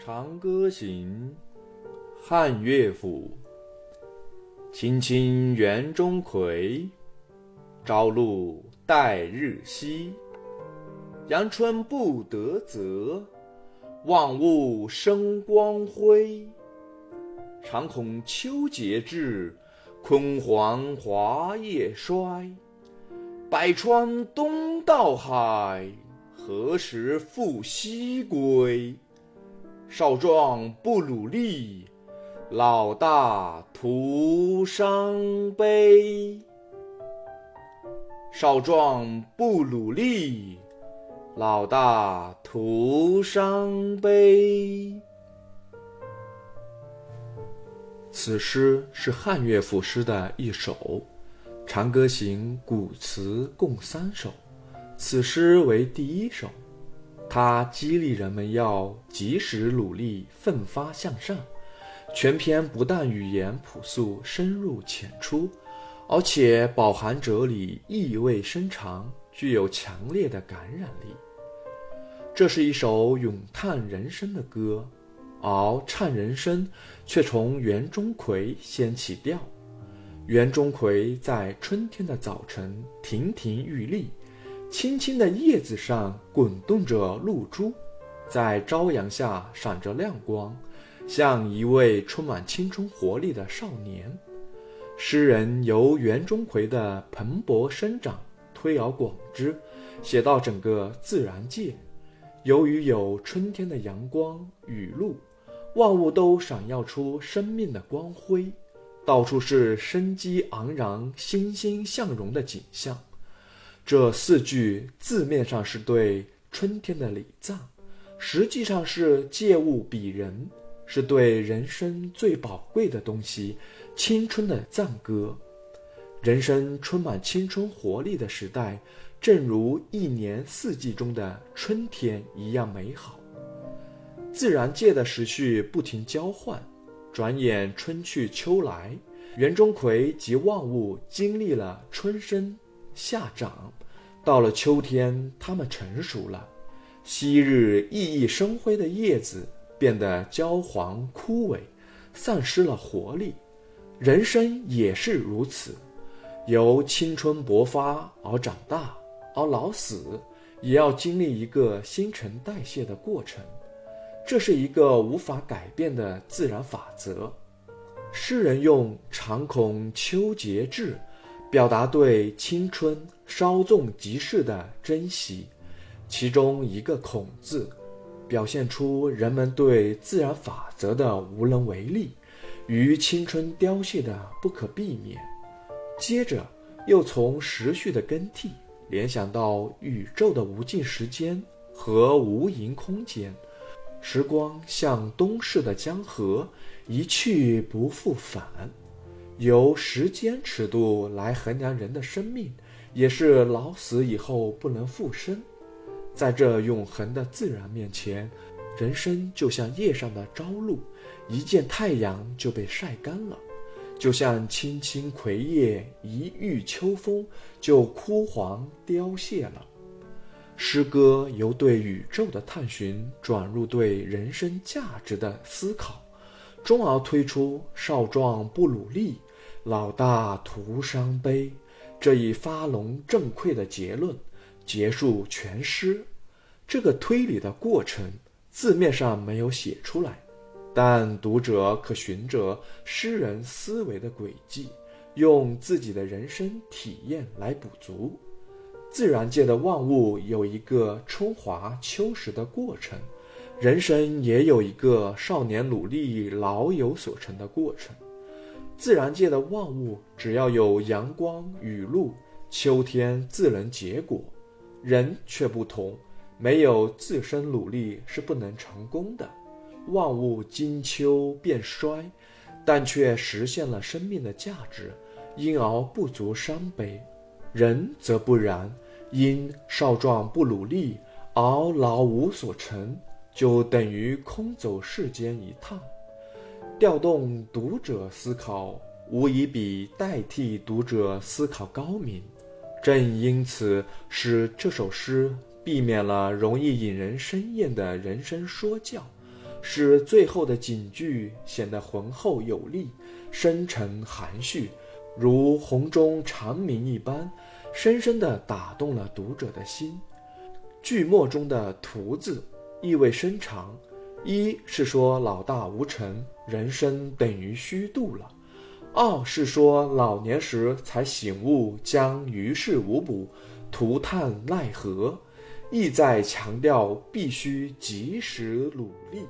《长歌行》汉乐府。青青园中葵，朝露待日晞。阳春布德泽，万物生光辉。常恐秋节至，焜黄华叶衰。百川东到海，何时复西归？少壮不努力，老大徒伤悲。少壮不努力，老大徒伤悲。此诗是汉乐府诗的一首，《长歌行》古词共三首，此诗为第一首。它激励人们要及时努力、奋发向上。全篇不但语言朴素、深入浅出，而且饱含哲理，意味深长，具有强烈的感染力。这是一首咏叹人生的歌，而唱人生却从园中葵先起调。园中葵在春天的早晨亭亭玉立。青青的叶子上滚动着露珠，在朝阳下闪着亮光，像一位充满青春活力的少年。诗人由园中葵的蓬勃生长推而广之，写到整个自然界。由于有春天的阳光雨露，万物都闪耀出生命的光辉，到处是生机盎然、欣欣向荣的景象。这四句字面上是对春天的礼赞，实际上是借物比人，是对人生最宝贵的东西——青春的赞歌。人生充满青春活力的时代，正如一年四季中的春天一样美好。自然界的时序不停交换，转眼春去秋来，园中葵及万物经历了春生。夏长，到了秋天，它们成熟了。昔日熠熠生辉的叶子变得焦黄枯萎，丧失了活力。人生也是如此，由青春勃发而长大，而老死，也要经历一个新陈代谢的过程。这是一个无法改变的自然法则。诗人用“常恐秋节至”。表达对青春稍纵即逝的珍惜，其中一个“恐”字，表现出人们对自然法则的无能为力，与青春凋谢的不可避免。接着，又从时序的更替联想到宇宙的无尽时间和无垠空间，时光像东逝的江河，一去不复返。由时间尺度来衡量人的生命，也是老死以后不能复生。在这永恒的自然面前，人生就像叶上的朝露，一见太阳就被晒干了；就像青青葵叶，一遇秋风就枯黄凋谢了。诗歌由对宇宙的探寻转入对人生价值的思考，终而推出“少壮不努力”。老大徒伤悲，这一发聋振聩的结论结束全诗。这个推理的过程字面上没有写出来，但读者可循着诗人思维的轨迹，用自己的人生体验来补足。自然界的万物有一个春华秋实的过程，人生也有一个少年努力老有所成的过程。自然界的万物，只要有阳光雨露，秋天自能结果。人却不同，没有自身努力是不能成功的。万物经秋变衰，但却实现了生命的价值，因而不足伤悲。人则不然，因少壮不努力而老无所成，就等于空走世间一趟。调动读者思考，无疑比代替读者思考高明。正因此，使这首诗避免了容易引人生厌的人生说教，使最后的警句显得浑厚有力、深沉含蓄，如洪钟长鸣一般，深深地打动了读者的心。句末中的“徒”字意味深长，一是说老大无成，人生等于虚度了；二是说老年时才醒悟将于事无补，徒叹奈何，意在强调必须及时努力。